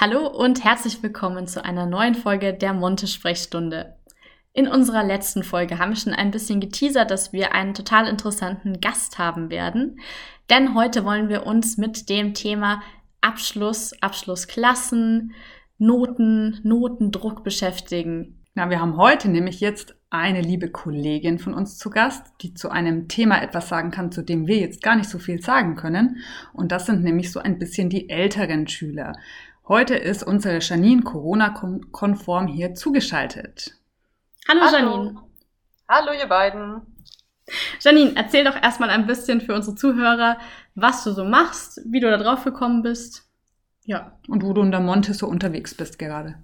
Hallo und herzlich willkommen zu einer neuen Folge der Monte-Sprechstunde. In unserer letzten Folge haben wir schon ein bisschen geteasert, dass wir einen total interessanten Gast haben werden. Denn heute wollen wir uns mit dem Thema Abschluss, Abschlussklassen, Noten, Notendruck beschäftigen. Na, wir haben heute nämlich jetzt eine liebe Kollegin von uns zu Gast, die zu einem Thema etwas sagen kann, zu dem wir jetzt gar nicht so viel sagen können. Und das sind nämlich so ein bisschen die älteren Schüler. Heute ist unsere Janine Corona-konform hier zugeschaltet. Hallo, Hallo Janine. Hallo ihr beiden. Janine, erzähl doch erstmal ein bisschen für unsere Zuhörer, was du so machst, wie du da drauf gekommen bist. Ja. Und wo du in der Monte so unterwegs bist gerade.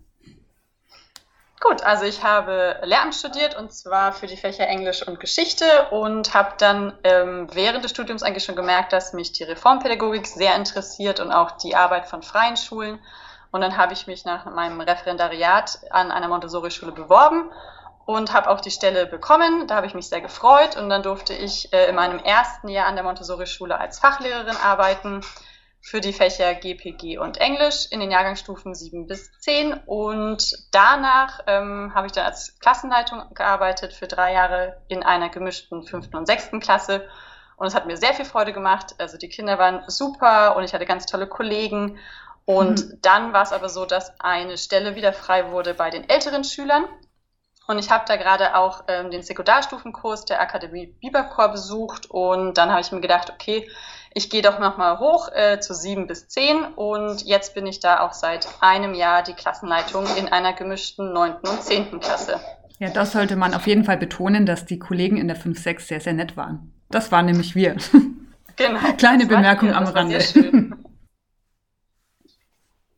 Gut, also ich habe Lehramt studiert und zwar für die Fächer Englisch und Geschichte und habe dann ähm, während des Studiums eigentlich schon gemerkt, dass mich die Reformpädagogik sehr interessiert und auch die Arbeit von freien Schulen. Und dann habe ich mich nach meinem Referendariat an einer Montessori-Schule beworben und habe auch die Stelle bekommen. Da habe ich mich sehr gefreut und dann durfte ich äh, in meinem ersten Jahr an der Montessori-Schule als Fachlehrerin arbeiten für die Fächer GPG und Englisch in den Jahrgangsstufen 7 bis 10. Und danach ähm, habe ich dann als Klassenleitung gearbeitet für drei Jahre in einer gemischten fünften und sechsten Klasse. Und es hat mir sehr viel Freude gemacht. Also die Kinder waren super und ich hatte ganz tolle Kollegen. Und mhm. dann war es aber so, dass eine Stelle wieder frei wurde bei den älteren Schülern. Und ich habe da gerade auch ähm, den Sekundarstufenkurs der Akademie Biberchor besucht. Und dann habe ich mir gedacht, okay, ich gehe doch nochmal hoch äh, zu sieben bis zehn und jetzt bin ich da auch seit einem Jahr die Klassenleitung in einer gemischten neunten und zehnten Klasse. Ja, das sollte man auf jeden Fall betonen, dass die Kollegen in der 5-6 sehr, sehr nett waren. Das waren nämlich wir. Genau. Kleine Bemerkung am Rande.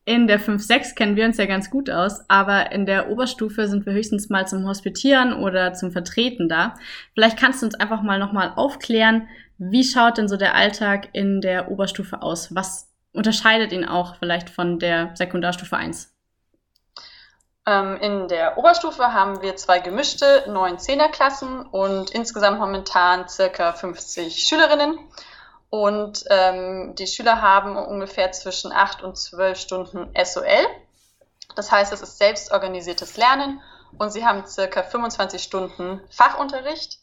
In der 5-6 kennen wir uns ja ganz gut aus, aber in der Oberstufe sind wir höchstens mal zum Hospitieren oder zum Vertreten da. Vielleicht kannst du uns einfach mal nochmal aufklären, wie schaut denn so der Alltag in der Oberstufe aus? Was unterscheidet ihn auch vielleicht von der Sekundarstufe 1? Ähm, in der Oberstufe haben wir zwei gemischte 9-10er-Klassen und insgesamt momentan circa 50 Schülerinnen. Und ähm, die Schüler haben ungefähr zwischen 8 und 12 Stunden SOL. Das heißt, es ist selbstorganisiertes Lernen und sie haben circa 25 Stunden Fachunterricht.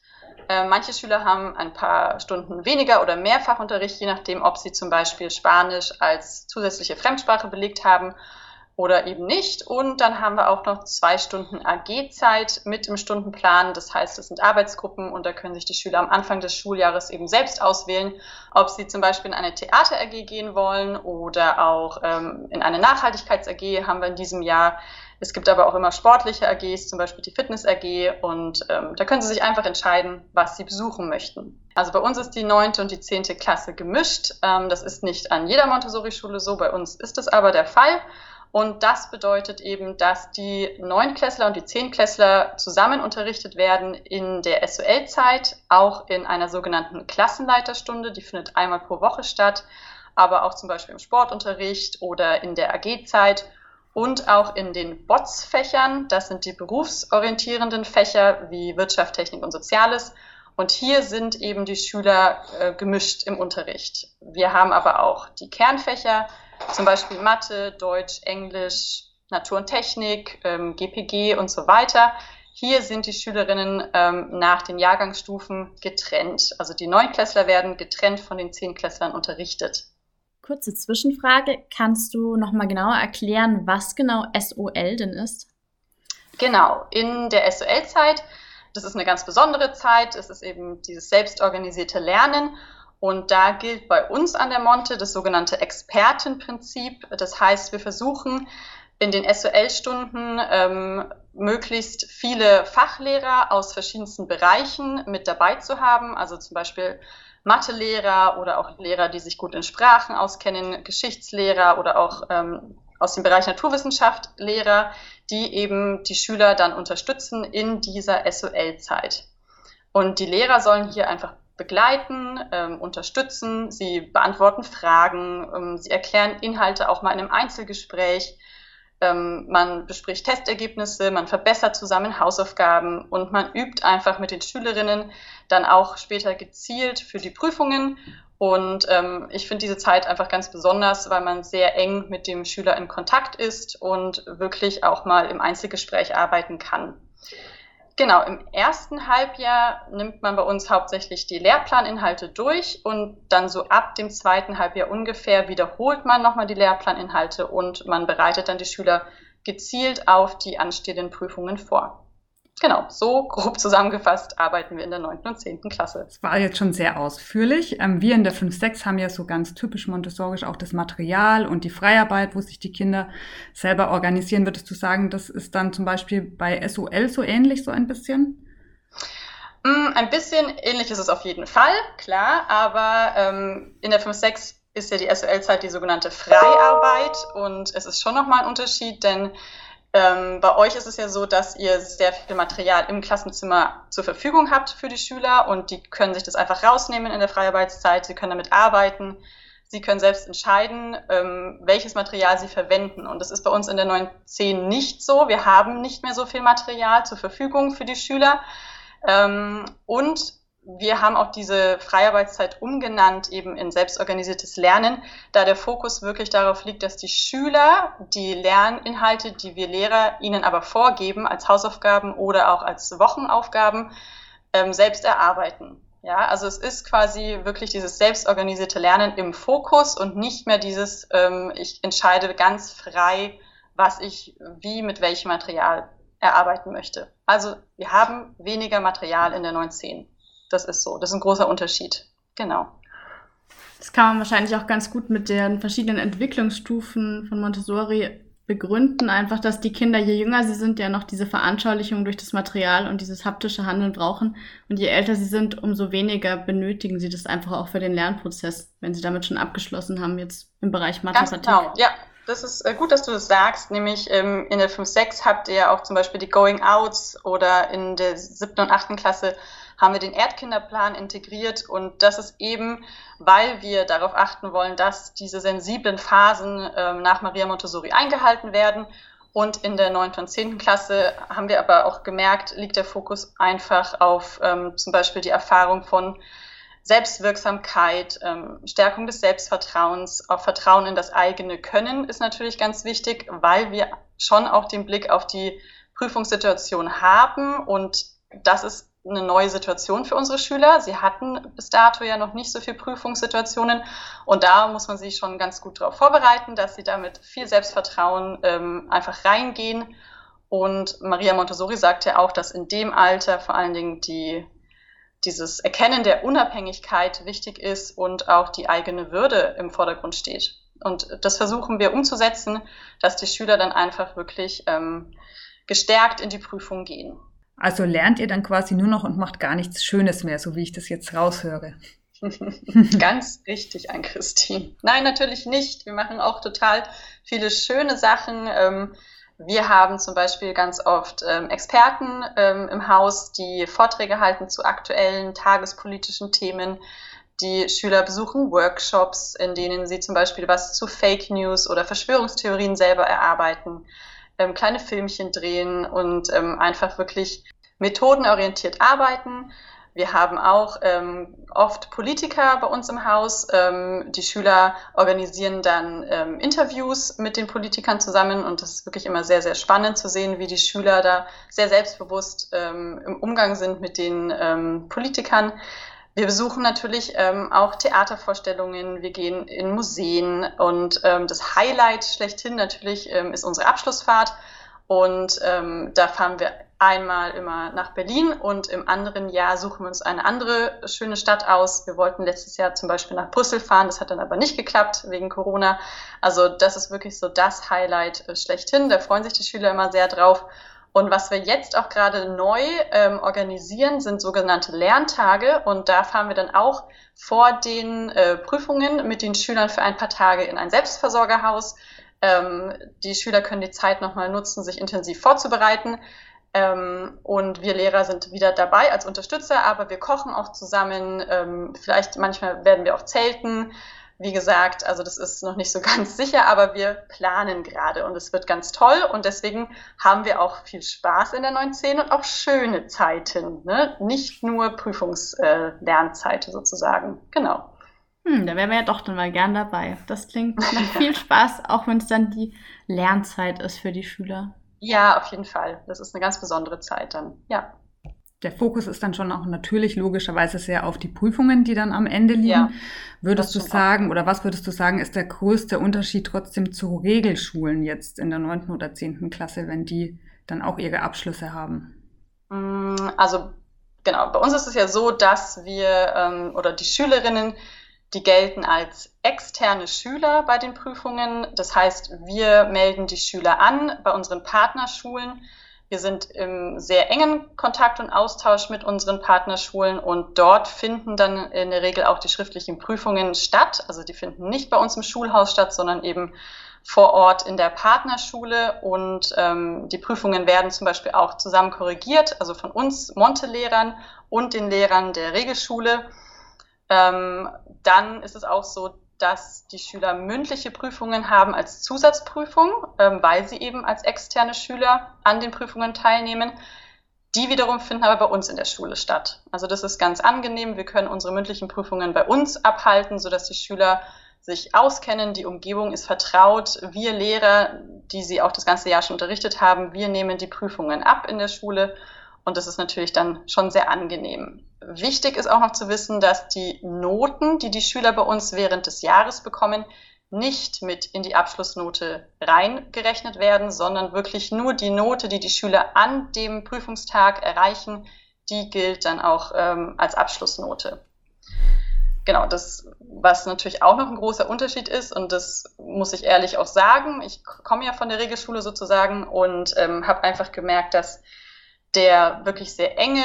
Äh, manche Schüler haben ein paar Stunden weniger oder mehr Fachunterricht, je nachdem, ob sie zum Beispiel Spanisch als zusätzliche Fremdsprache belegt haben oder eben nicht. Und dann haben wir auch noch zwei Stunden AG-Zeit mit im Stundenplan. Das heißt, es sind Arbeitsgruppen und da können sich die Schüler am Anfang des Schuljahres eben selbst auswählen, ob sie zum Beispiel in eine Theater-AG gehen wollen oder auch ähm, in eine Nachhaltigkeits-AG haben wir in diesem Jahr. Es gibt aber auch immer sportliche AGs, zum Beispiel die Fitness AG und ähm, da können Sie sich einfach entscheiden, was Sie besuchen möchten. Also bei uns ist die neunte und die zehnte Klasse gemischt. Ähm, das ist nicht an jeder Montessori-Schule so, bei uns ist es aber der Fall. Und das bedeutet eben, dass die Neunklässler und die Zehnklässler zusammen unterrichtet werden in der SOL-Zeit, auch in einer sogenannten Klassenleiterstunde. Die findet einmal pro Woche statt, aber auch zum Beispiel im Sportunterricht oder in der AG-Zeit und auch in den BOTS-Fächern. Das sind die berufsorientierenden Fächer wie Wirtschaft, Technik und Soziales. Und hier sind eben die Schüler äh, gemischt im Unterricht. Wir haben aber auch die Kernfächer, zum Beispiel Mathe, Deutsch, Englisch, Natur und Technik, ähm, GPG und so weiter. Hier sind die Schülerinnen ähm, nach den Jahrgangsstufen getrennt. Also die Neunklässler werden getrennt von den Zehnklässlern unterrichtet. Kurze Zwischenfrage. Kannst du nochmal genauer erklären, was genau SOL denn ist? Genau. In der SOL-Zeit, das ist eine ganz besondere Zeit, es ist eben dieses selbstorganisierte Lernen und da gilt bei uns an der Monte das sogenannte Expertenprinzip. Das heißt, wir versuchen in den SOL-Stunden ähm, möglichst viele Fachlehrer aus verschiedensten Bereichen mit dabei zu haben. Also zum Beispiel Mathelehrer oder auch Lehrer, die sich gut in Sprachen auskennen, Geschichtslehrer oder auch ähm, aus dem Bereich Naturwissenschaft Lehrer, die eben die Schüler dann unterstützen in dieser SOL-Zeit. Und die Lehrer sollen hier einfach begleiten, ähm, unterstützen, sie beantworten Fragen, ähm, sie erklären Inhalte auch mal in einem Einzelgespräch, ähm, man bespricht Testergebnisse, man verbessert zusammen Hausaufgaben und man übt einfach mit den Schülerinnen dann auch später gezielt für die Prüfungen Und ähm, ich finde diese Zeit einfach ganz besonders, weil man sehr eng mit dem Schüler in Kontakt ist und wirklich auch mal im Einzelgespräch arbeiten kann. Genau, im ersten Halbjahr nimmt man bei uns hauptsächlich die Lehrplaninhalte durch und dann so ab dem zweiten Halbjahr ungefähr wiederholt man nochmal die Lehrplaninhalte und man bereitet dann die Schüler gezielt auf die anstehenden Prüfungen vor. Genau, so grob zusammengefasst arbeiten wir in der 9. und 10. Klasse. Das war jetzt schon sehr ausführlich. Ähm, wir in der 5-6 haben ja so ganz typisch montessorisch auch das Material und die Freiarbeit, wo sich die Kinder selber organisieren. Würdest du sagen, das ist dann zum Beispiel bei SOL so ähnlich, so ein bisschen? Mm, ein bisschen ähnlich ist es auf jeden Fall, klar, aber ähm, in der 5-6 ist ja die SOL-Zeit die sogenannte Freiarbeit und es ist schon nochmal ein Unterschied, denn ähm, bei euch ist es ja so, dass ihr sehr viel Material im Klassenzimmer zur Verfügung habt für die Schüler und die können sich das einfach rausnehmen in der Freiarbeitszeit, sie können damit arbeiten, sie können selbst entscheiden, ähm, welches Material sie verwenden. Und das ist bei uns in der 9.10 nicht so. Wir haben nicht mehr so viel Material zur Verfügung für die Schüler. Ähm, und wir haben auch diese Freiarbeitszeit umgenannt eben in selbstorganisiertes Lernen, da der Fokus wirklich darauf liegt, dass die Schüler die Lerninhalte, die wir Lehrer ihnen aber vorgeben, als Hausaufgaben oder auch als Wochenaufgaben, ähm, selbst erarbeiten. Ja, also es ist quasi wirklich dieses selbstorganisierte Lernen im Fokus und nicht mehr dieses, ähm, ich entscheide ganz frei, was ich wie mit welchem Material erarbeiten möchte. Also wir haben weniger Material in der 910. Das ist so. Das ist ein großer Unterschied. Genau. Das kann man wahrscheinlich auch ganz gut mit den verschiedenen Entwicklungsstufen von Montessori begründen. Einfach, dass die Kinder, je jünger sie sind, ja noch diese Veranschaulichung durch das Material und dieses haptische Handeln brauchen. Und je älter sie sind, umso weniger benötigen sie das einfach auch für den Lernprozess, wenn sie damit schon abgeschlossen haben, jetzt im Bereich Mathematik. Ganz genau, ja. Das ist äh, gut, dass du das sagst. Nämlich ähm, in der 5-6 habt ihr ja auch zum Beispiel die Going Outs oder in der siebten und achten Klasse haben wir den Erdkinderplan integriert und das ist eben, weil wir darauf achten wollen, dass diese sensiblen Phasen ähm, nach Maria Montessori eingehalten werden. Und in der 9. und 10. Klasse haben wir aber auch gemerkt, liegt der Fokus einfach auf ähm, zum Beispiel die Erfahrung von Selbstwirksamkeit, ähm, Stärkung des Selbstvertrauens, auch Vertrauen in das eigene Können ist natürlich ganz wichtig, weil wir schon auch den Blick auf die Prüfungssituation haben und das ist eine neue Situation für unsere Schüler. Sie hatten bis dato ja noch nicht so viele Prüfungssituationen und da muss man sich schon ganz gut darauf vorbereiten, dass sie damit viel Selbstvertrauen ähm, einfach reingehen. Und Maria Montessori sagt ja auch, dass in dem Alter vor allen Dingen die, dieses Erkennen der Unabhängigkeit wichtig ist und auch die eigene Würde im Vordergrund steht. Und das versuchen wir umzusetzen, dass die Schüler dann einfach wirklich ähm, gestärkt in die Prüfung gehen. Also lernt ihr dann quasi nur noch und macht gar nichts Schönes mehr, so wie ich das jetzt raushöre. Ganz richtig an Christine. Nein, natürlich nicht. Wir machen auch total viele schöne Sachen. Ähm, wir haben zum Beispiel ganz oft ähm, Experten ähm, im Haus, die Vorträge halten zu aktuellen tagespolitischen Themen. Die Schüler besuchen Workshops, in denen sie zum Beispiel was zu Fake News oder Verschwörungstheorien selber erarbeiten ähm, kleine Filmchen drehen und ähm, einfach wirklich methodenorientiert arbeiten. Wir haben auch ähm, oft Politiker bei uns im Haus. Ähm, die Schüler organisieren dann ähm, Interviews mit den Politikern zusammen und das ist wirklich immer sehr, sehr spannend zu sehen, wie die Schüler da sehr selbstbewusst ähm, im Umgang sind mit den ähm, Politikern. Wir besuchen natürlich ähm, auch Theatervorstellungen, wir gehen in Museen und ähm, das Highlight schlechthin natürlich ähm, ist unsere Abschlussfahrt. Und ähm, da fahren wir einmal immer nach Berlin und im anderen Jahr suchen wir uns eine andere schöne Stadt aus. Wir wollten letztes Jahr zum Beispiel nach Brüssel fahren, das hat dann aber nicht geklappt wegen Corona. Also das ist wirklich so das Highlight äh, schlechthin. Da freuen sich die Schüler immer sehr drauf. Und was wir jetzt auch gerade neu ähm, organisieren, sind sogenannte Lerntage. Und da fahren wir dann auch vor den äh, Prüfungen mit den Schülern für ein paar Tage in ein Selbstversorgerhaus. Ähm, die Schüler können die Zeit nochmal nutzen, sich intensiv vorzubereiten. Ähm, und wir Lehrer sind wieder dabei als Unterstützer, aber wir kochen auch zusammen. Ähm, vielleicht manchmal werden wir auch zelten. Wie gesagt, also das ist noch nicht so ganz sicher, aber wir planen gerade und es wird ganz toll und deswegen haben wir auch viel Spaß in der 910 und auch schöne Zeiten, ne? nicht nur Prüfungslernzeit äh, sozusagen. Genau. Hm, da wären wir ja doch dann mal gern dabei. Das klingt nach viel Spaß, auch wenn es dann die Lernzeit ist für die Schüler. Ja, auf jeden Fall. Das ist eine ganz besondere Zeit dann. Ja. Der Fokus ist dann schon auch natürlich logischerweise sehr auf die Prüfungen, die dann am Ende liegen. Ja, würdest du sagen, auch. oder was würdest du sagen, ist der größte Unterschied trotzdem zu Regelschulen jetzt in der neunten oder zehnten Klasse, wenn die dann auch ihre Abschlüsse haben? Mm, also genau, bei uns ist es ja so, dass wir ähm, oder die Schülerinnen die gelten als externe Schüler bei den Prüfungen. Das heißt, wir melden die Schüler an bei unseren Partnerschulen. Wir sind im sehr engen Kontakt und Austausch mit unseren Partnerschulen und dort finden dann in der Regel auch die schriftlichen Prüfungen statt. Also die finden nicht bei uns im Schulhaus statt, sondern eben vor Ort in der Partnerschule und ähm, die Prüfungen werden zum Beispiel auch zusammen korrigiert, also von uns Monte-Lehrern und den Lehrern der Regelschule. Ähm, dann ist es auch so, dass die Schüler mündliche Prüfungen haben als Zusatzprüfung, ähm, weil sie eben als externe Schüler an den Prüfungen teilnehmen. Die wiederum finden aber bei uns in der Schule statt. Also das ist ganz angenehm. Wir können unsere mündlichen Prüfungen bei uns abhalten, sodass die Schüler sich auskennen, die Umgebung ist vertraut. Wir Lehrer, die sie auch das ganze Jahr schon unterrichtet haben, wir nehmen die Prüfungen ab in der Schule und das ist natürlich dann schon sehr angenehm. Wichtig ist auch noch zu wissen, dass die Noten, die die Schüler bei uns während des Jahres bekommen, nicht mit in die Abschlussnote reingerechnet werden, sondern wirklich nur die Note, die die Schüler an dem Prüfungstag erreichen, die gilt dann auch ähm, als Abschlussnote. Genau, das, was natürlich auch noch ein großer Unterschied ist, und das muss ich ehrlich auch sagen, ich komme ja von der Regelschule sozusagen und ähm, habe einfach gemerkt, dass der wirklich sehr enge,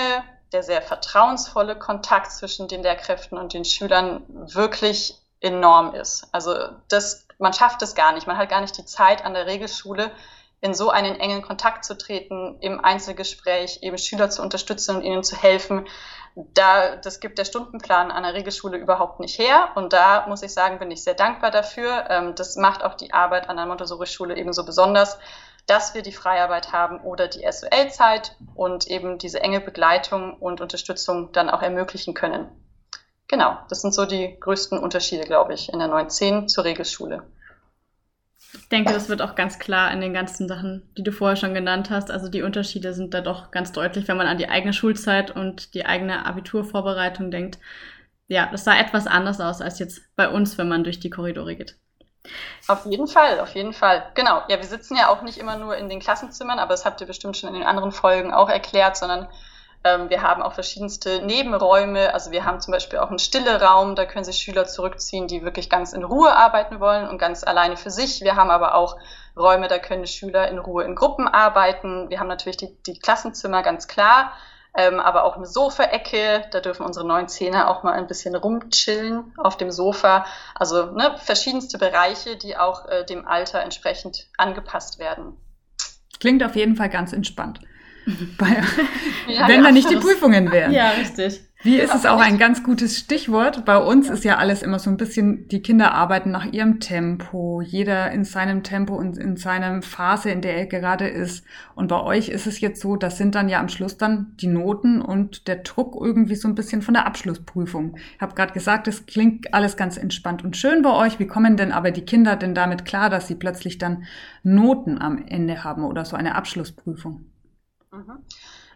der sehr vertrauensvolle Kontakt zwischen den Lehrkräften und den Schülern wirklich enorm ist. Also das, man schafft es gar nicht. Man hat gar nicht die Zeit an der Regelschule, in so einen engen Kontakt zu treten, im Einzelgespräch eben Schüler zu unterstützen und ihnen zu helfen. Da, das gibt der Stundenplan an der Regelschule überhaupt nicht her. Und da muss ich sagen, bin ich sehr dankbar dafür. Ähm, das macht auch die Arbeit an der Montessori-Schule eben so besonders, dass wir die Freiarbeit haben oder die SOL-Zeit und eben diese enge Begleitung und Unterstützung dann auch ermöglichen können. Genau, das sind so die größten Unterschiede, glaube ich, in der 910 zur Regelschule. Ich denke, das wird auch ganz klar in den ganzen Sachen, die du vorher schon genannt hast. Also die Unterschiede sind da doch ganz deutlich, wenn man an die eigene Schulzeit und die eigene Abiturvorbereitung denkt. Ja, das sah etwas anders aus als jetzt bei uns, wenn man durch die Korridore geht. Auf jeden Fall, auf jeden Fall. Genau. Ja, wir sitzen ja auch nicht immer nur in den Klassenzimmern, aber das habt ihr bestimmt schon in den anderen Folgen auch erklärt, sondern ähm, wir haben auch verschiedenste Nebenräume. Also wir haben zum Beispiel auch einen stille Raum, da können sich Schüler zurückziehen, die wirklich ganz in Ruhe arbeiten wollen und ganz alleine für sich. Wir haben aber auch Räume, da können Schüler in Ruhe in Gruppen arbeiten. Wir haben natürlich die, die Klassenzimmer ganz klar ähm, aber auch eine Sofaecke. Da dürfen unsere neuen Zehner auch mal ein bisschen rumchillen auf dem Sofa. Also ne, verschiedenste Bereiche, die auch äh, dem Alter entsprechend angepasst werden. Klingt auf jeden Fall ganz entspannt. Bei, ja, wenn ja, da nicht die Prüfungen wären. Ja, richtig. Wie ist es auch ein ganz gutes Stichwort? Bei uns ist ja alles immer so ein bisschen, die Kinder arbeiten nach ihrem Tempo, jeder in seinem Tempo und in seiner Phase, in der er gerade ist. Und bei euch ist es jetzt so, das sind dann ja am Schluss dann die Noten und der Druck irgendwie so ein bisschen von der Abschlussprüfung. Ich habe gerade gesagt, es klingt alles ganz entspannt und schön bei euch. Wie kommen denn aber die Kinder denn damit klar, dass sie plötzlich dann Noten am Ende haben oder so eine Abschlussprüfung? Mhm.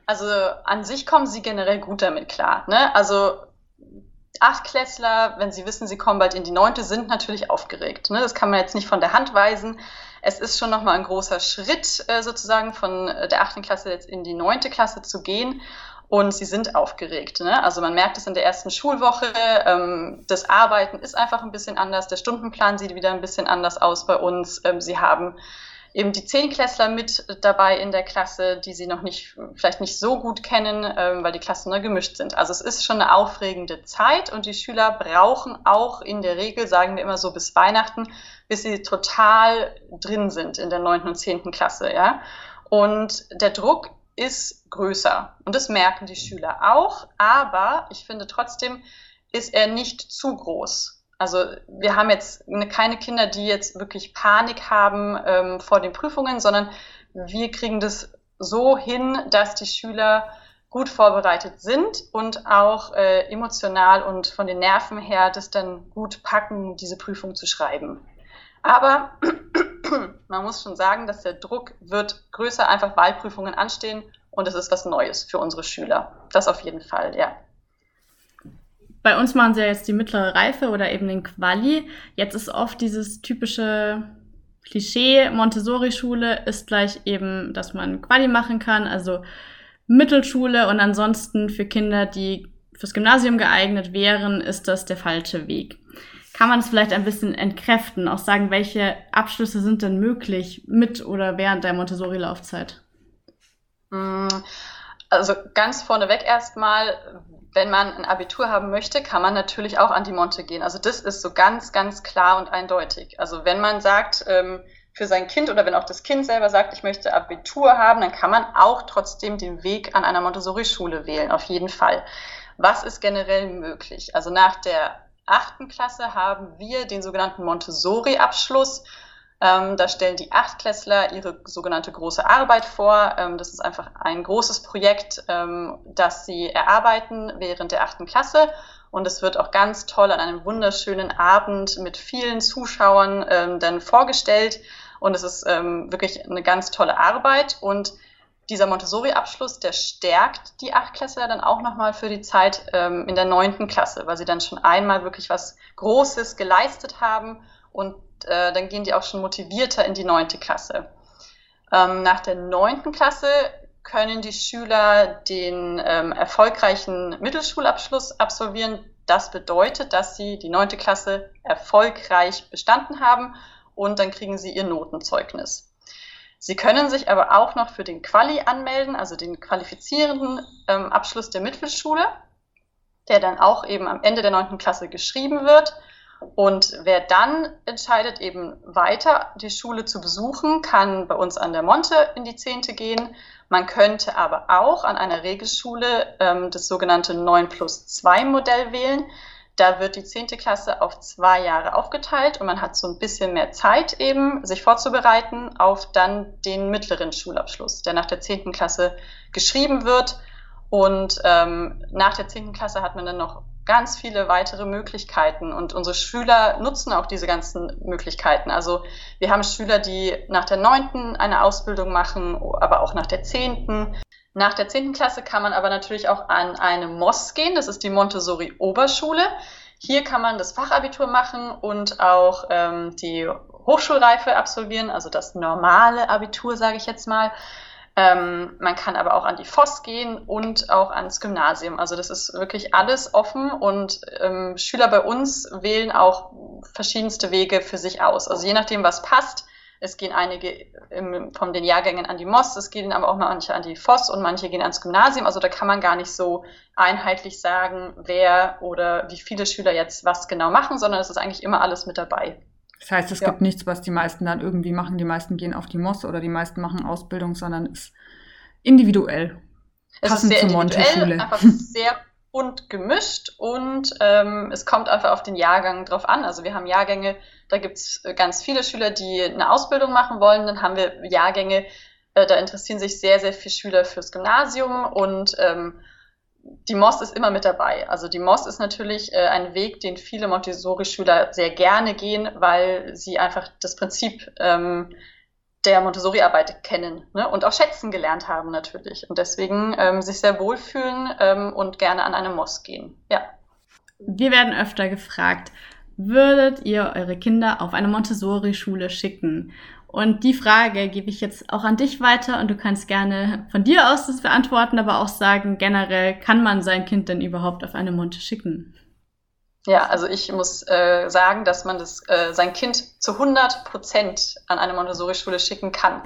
Also an sich kommen sie generell gut damit klar. Ne? Also Achtklässler, wenn sie wissen, sie kommen bald in die Neunte, sind natürlich aufgeregt. Ne? Das kann man jetzt nicht von der Hand weisen. Es ist schon nochmal ein großer Schritt äh, sozusagen von der achten Klasse jetzt in die neunte Klasse zu gehen. Und sie sind aufgeregt. Ne? Also man merkt es in der ersten Schulwoche. Ähm, das Arbeiten ist einfach ein bisschen anders. Der Stundenplan sieht wieder ein bisschen anders aus bei uns. Ähm, sie haben eben die Zehnklässler mit dabei in der Klasse, die sie noch nicht, vielleicht nicht so gut kennen, ähm, weil die Klassen neu gemischt sind. Also es ist schon eine aufregende Zeit und die Schüler brauchen auch in der Regel, sagen wir immer so bis Weihnachten, bis sie total drin sind in der neunten und zehnten Klasse, ja. Und der Druck ist größer und das merken die Schüler auch, aber ich finde trotzdem ist er nicht zu groß. Also wir haben jetzt keine Kinder, die jetzt wirklich Panik haben ähm, vor den Prüfungen, sondern wir kriegen das so hin, dass die Schüler gut vorbereitet sind und auch äh, emotional und von den Nerven her das dann gut packen, diese Prüfung zu schreiben. Aber man muss schon sagen, dass der Druck wird größer, einfach weil Prüfungen anstehen und es ist was Neues für unsere Schüler. Das auf jeden Fall, ja. Bei uns machen sie ja jetzt die mittlere Reife oder eben den Quali. Jetzt ist oft dieses typische Klischee, Montessori-Schule ist gleich eben, dass man Quali machen kann, also Mittelschule und ansonsten für Kinder, die fürs Gymnasium geeignet wären, ist das der falsche Weg. Kann man es vielleicht ein bisschen entkräften, auch sagen, welche Abschlüsse sind denn möglich mit oder während der Montessori-Laufzeit? Mm, also ganz vorneweg erstmal, wenn man ein Abitur haben möchte, kann man natürlich auch an die Monte gehen. Also das ist so ganz, ganz klar und eindeutig. Also wenn man sagt, ähm, für sein Kind oder wenn auch das Kind selber sagt, ich möchte Abitur haben, dann kann man auch trotzdem den Weg an einer Montessori-Schule wählen, auf jeden Fall. Was ist generell möglich? Also nach der achten Klasse haben wir den sogenannten Montessori-Abschluss. Ähm, da stellen die Achtklässler ihre sogenannte große Arbeit vor. Ähm, das ist einfach ein großes Projekt, ähm, das sie erarbeiten während der achten Klasse. Und es wird auch ganz toll an einem wunderschönen Abend mit vielen Zuschauern ähm, dann vorgestellt. Und es ist ähm, wirklich eine ganz tolle Arbeit. Und dieser Montessori-Abschluss, der stärkt die Achtklässler dann auch nochmal für die Zeit ähm, in der neunten Klasse, weil sie dann schon einmal wirklich was Großes geleistet haben und äh, dann gehen die auch schon motivierter in die neunte Klasse. Ähm, nach der neunten Klasse können die Schüler den ähm, erfolgreichen Mittelschulabschluss absolvieren. Das bedeutet, dass sie die neunte Klasse erfolgreich bestanden haben und dann kriegen sie ihr Notenzeugnis. Sie können sich aber auch noch für den Quali anmelden, also den qualifizierenden ähm, Abschluss der Mittelschule, der dann auch eben am Ende der neunten Klasse geschrieben wird. Und wer dann entscheidet, eben weiter die Schule zu besuchen, kann bei uns an der Monte in die Zehnte gehen. Man könnte aber auch an einer Regelschule ähm, das sogenannte 9 plus 2 Modell wählen. Da wird die zehnte Klasse auf zwei Jahre aufgeteilt und man hat so ein bisschen mehr Zeit eben, sich vorzubereiten auf dann den mittleren Schulabschluss, der nach der zehnten Klasse geschrieben wird. Und ähm, nach der zehnten Klasse hat man dann noch ganz viele weitere Möglichkeiten und unsere Schüler nutzen auch diese ganzen Möglichkeiten. Also wir haben Schüler, die nach der neunten eine Ausbildung machen, aber auch nach der zehnten. Nach der zehnten Klasse kann man aber natürlich auch an eine MOS gehen, das ist die Montessori Oberschule. Hier kann man das Fachabitur machen und auch ähm, die Hochschulreife absolvieren, also das normale Abitur, sage ich jetzt mal. Ähm, man kann aber auch an die FOS gehen und auch ans Gymnasium. Also das ist wirklich alles offen und ähm, Schüler bei uns wählen auch verschiedenste Wege für sich aus. Also je nachdem, was passt. Es gehen einige im, von den Jahrgängen an die MOS, es gehen aber auch manche an die FOS und manche gehen ans Gymnasium. Also da kann man gar nicht so einheitlich sagen, wer oder wie viele Schüler jetzt was genau machen, sondern es ist eigentlich immer alles mit dabei. Das heißt, es ja. gibt nichts, was die meisten dann irgendwie machen. Die meisten gehen auf die MOS oder die meisten machen Ausbildung, sondern es ist individuell. Es passend ist sehr individuell, einfach sehr bunt gemischt und ähm, es kommt einfach auf den Jahrgang drauf an. Also wir haben Jahrgänge, da gibt es ganz viele Schüler, die eine Ausbildung machen wollen. Dann haben wir Jahrgänge, äh, da interessieren sich sehr, sehr viele Schüler fürs Gymnasium und ähm, die MOS ist immer mit dabei. Also die MOS ist natürlich äh, ein Weg, den viele Montessori-Schüler sehr gerne gehen, weil sie einfach das Prinzip ähm, der Montessori-Arbeit kennen ne? und auch schätzen gelernt haben natürlich. Und deswegen ähm, sich sehr wohlfühlen ähm, und gerne an eine MOS gehen. Ja. Wir werden öfter gefragt, würdet ihr eure Kinder auf eine Montessori-Schule schicken? Und die Frage gebe ich jetzt auch an dich weiter und du kannst gerne von dir aus das beantworten, aber auch sagen, generell, kann man sein Kind denn überhaupt auf eine Monte schicken? Ja, also ich muss äh, sagen, dass man das, äh, sein Kind zu 100 Prozent an eine Montessori-Schule schicken kann.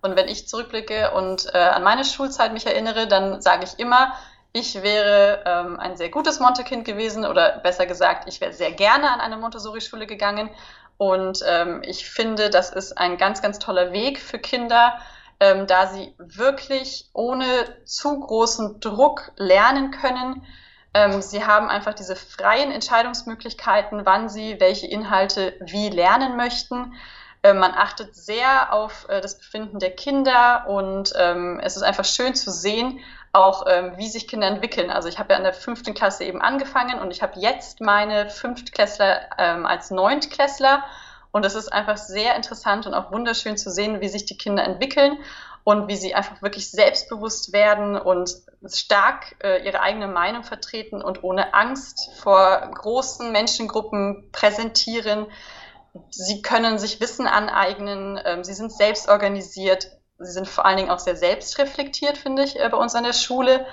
Und wenn ich zurückblicke und äh, an meine Schulzeit mich erinnere, dann sage ich immer, ich wäre ähm, ein sehr gutes Monte-Kind gewesen oder besser gesagt, ich wäre sehr gerne an eine Montessori-Schule gegangen, und ähm, ich finde, das ist ein ganz, ganz toller Weg für Kinder, ähm, da sie wirklich ohne zu großen Druck lernen können. Ähm, sie haben einfach diese freien Entscheidungsmöglichkeiten, wann sie welche Inhalte wie lernen möchten. Ähm, man achtet sehr auf äh, das Befinden der Kinder und ähm, es ist einfach schön zu sehen, auch ähm, wie sich Kinder entwickeln. Also ich habe ja in der fünften Klasse eben angefangen und ich habe jetzt meine Fünftklässler ähm, als Neuntklässler und es ist einfach sehr interessant und auch wunderschön zu sehen, wie sich die Kinder entwickeln und wie sie einfach wirklich selbstbewusst werden und stark äh, ihre eigene Meinung vertreten und ohne Angst vor großen Menschengruppen präsentieren. Sie können sich Wissen aneignen, ähm, sie sind selbst organisiert, sie sind vor allen Dingen auch sehr selbstreflektiert, finde ich, äh, bei uns an der Schule.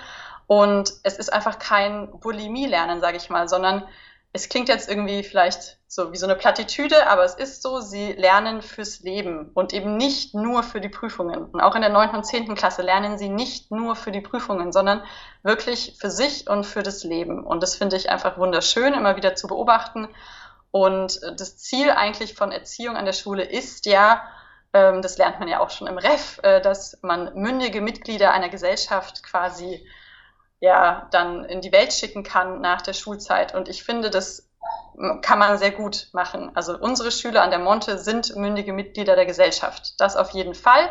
Und es ist einfach kein Bulimie-Lernen, sage ich mal, sondern es klingt jetzt irgendwie vielleicht so wie so eine Plattitüde, aber es ist so, sie lernen fürs Leben und eben nicht nur für die Prüfungen. Und auch in der 9. und 10. Klasse lernen sie nicht nur für die Prüfungen, sondern wirklich für sich und für das Leben. Und das finde ich einfach wunderschön, immer wieder zu beobachten. Und das Ziel eigentlich von Erziehung an der Schule ist ja, ähm, das lernt man ja auch schon im Ref, äh, dass man mündige Mitglieder einer Gesellschaft quasi ja dann in die Welt schicken kann nach der Schulzeit. Und ich finde, das kann man sehr gut machen. Also unsere Schüler an der Monte sind mündige Mitglieder der Gesellschaft. Das auf jeden Fall.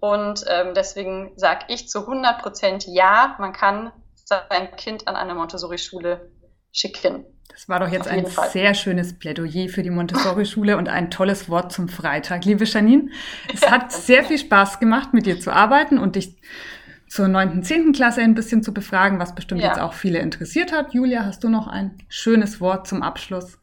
Und ähm, deswegen sage ich zu 100 Prozent ja, man kann sein Kind an eine Montessori-Schule schicken. Das war doch jetzt ein Fall. sehr schönes Plädoyer für die Montessori-Schule und ein tolles Wort zum Freitag, liebe Janine. Es ja, hat sehr viel Spaß gemacht, mit dir zu arbeiten und dich zur neunten, zehnten Klasse ein bisschen zu befragen, was bestimmt ja. jetzt auch viele interessiert hat. Julia, hast du noch ein schönes Wort zum Abschluss?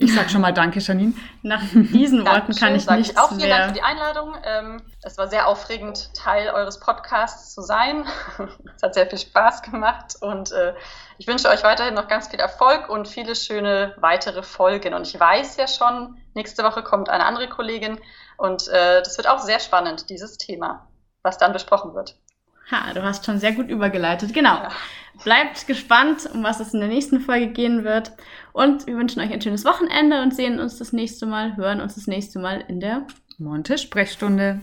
Ich sag schon mal Danke, Janine. Nach diesen Worten kann ich nicht ich auch vielen Dank für die Einladung. Ähm, es war sehr aufregend, Teil eures Podcasts zu sein. es hat sehr viel Spaß gemacht und äh, ich wünsche euch weiterhin noch ganz viel Erfolg und viele schöne weitere Folgen. Und ich weiß ja schon, nächste Woche kommt eine andere Kollegin und äh, das wird auch sehr spannend, dieses Thema, was dann besprochen wird. Ha, du hast schon sehr gut übergeleitet. Genau. Ja. Bleibt gespannt, um was es in der nächsten Folge gehen wird. Und wir wünschen euch ein schönes Wochenende und sehen uns das nächste Mal, hören uns das nächste Mal in der Monte Sprechstunde.